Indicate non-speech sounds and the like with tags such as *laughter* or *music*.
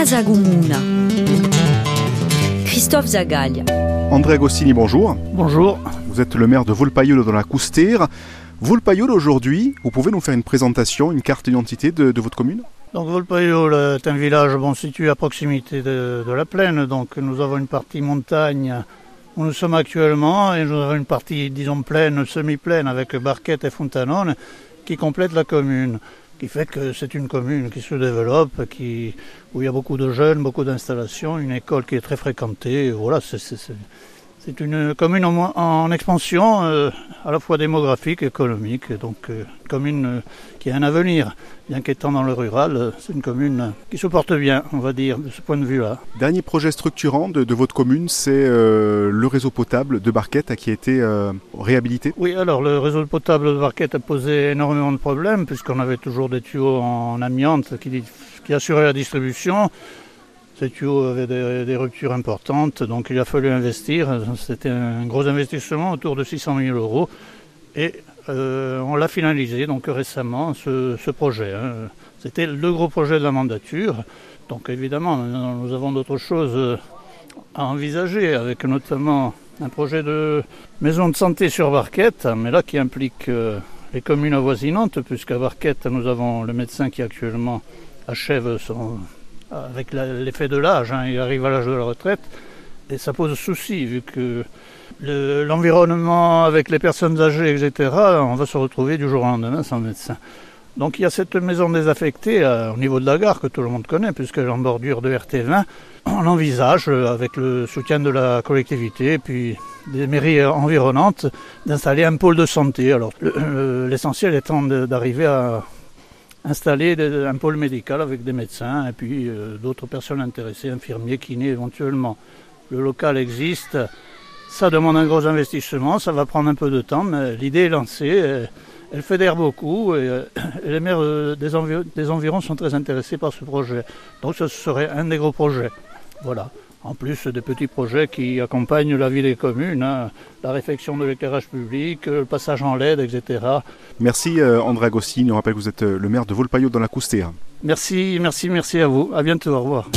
Casa. Christophe Zagaglia. André Agostini, bonjour. Bonjour. Vous êtes le maire de Volpaiolo dans la Coustère. Volpaiolo aujourd'hui, vous pouvez nous faire une présentation, une carte d'identité de, de votre commune? Donc Volpaiolo est un village bon, situé à proximité de, de la plaine. Donc nous avons une partie montagne où nous sommes actuellement et nous avons une partie, disons, pleine, semi-pleine avec Barquette et Fontanone qui complète la commune. Qui fait que c'est une commune qui se développe, qui, où il y a beaucoup de jeunes, beaucoup d'installations, une école qui est très fréquentée. Voilà, c'est, c'est, une commune en, en expansion, euh, à la fois démographique et économique, donc euh, une commune euh, qui a un avenir. Bien qu'étant dans le rural, c'est une commune qui se porte bien, on va dire, de ce point de vue-là. Dernier projet structurant de, de votre commune, c'est le réseau potable de Barquette qui a été réhabilité. Oui, alors le réseau potable de Barquette a posé énormément de problèmes, puisqu'on avait toujours des tuyaux en amiante qui, qui assuraient la distribution. Ces tuyaux avaient des, ruptures importantes, donc il a fallu investir. C'était un gros investissement autour de 600 000 euros. Et euh, on l'a finalisé donc récemment, ce, ce projet. Hein. C'était le gros projet de la mandature. Donc évidemment, nous avons d'autres choses à envisager, avec notamment un projet de maison de santé sur Barquette, mais là qui implique euh, les communes avoisinantes, puisqu'à Barquette, nous avons le médecin qui actuellement achève son, avec l'effet de l'âge, hein, il arrive à l'âge de la retraite, et ça pose souci, vu que l'environnement le, avec les personnes âgées, etc., on va se retrouver du jour au lendemain sans médecin. Donc il y a cette maison désaffectée euh, au niveau de la gare que tout le monde connaît, puisqu'elle est en bordure de RT20. On envisage, euh, avec le soutien de la collectivité et puis des mairies environnantes, d'installer un pôle de santé. Alors l'essentiel étant d'arriver à installer un pôle médical avec des médecins et puis euh, d'autres personnes intéressées, infirmiers, kinés éventuellement. Le local existe, ça demande un gros investissement, ça va prendre un peu de temps, mais l'idée est lancée, elle fédère beaucoup et, euh, *coughs* les maires euh, des, environs sont très intéressés par ce projet. Donc ce serait un des gros projets. Voilà. En plus des petits projets qui accompagnent la vie des communes, hein, la réfection de l'éclairage public, le passage en LED, etc. Merci euh, André Agostini, on rappelle que vous êtes le maire de Volpaillot dans la Coustère. Merci, merci, merci à vous. À bientôt, au revoir.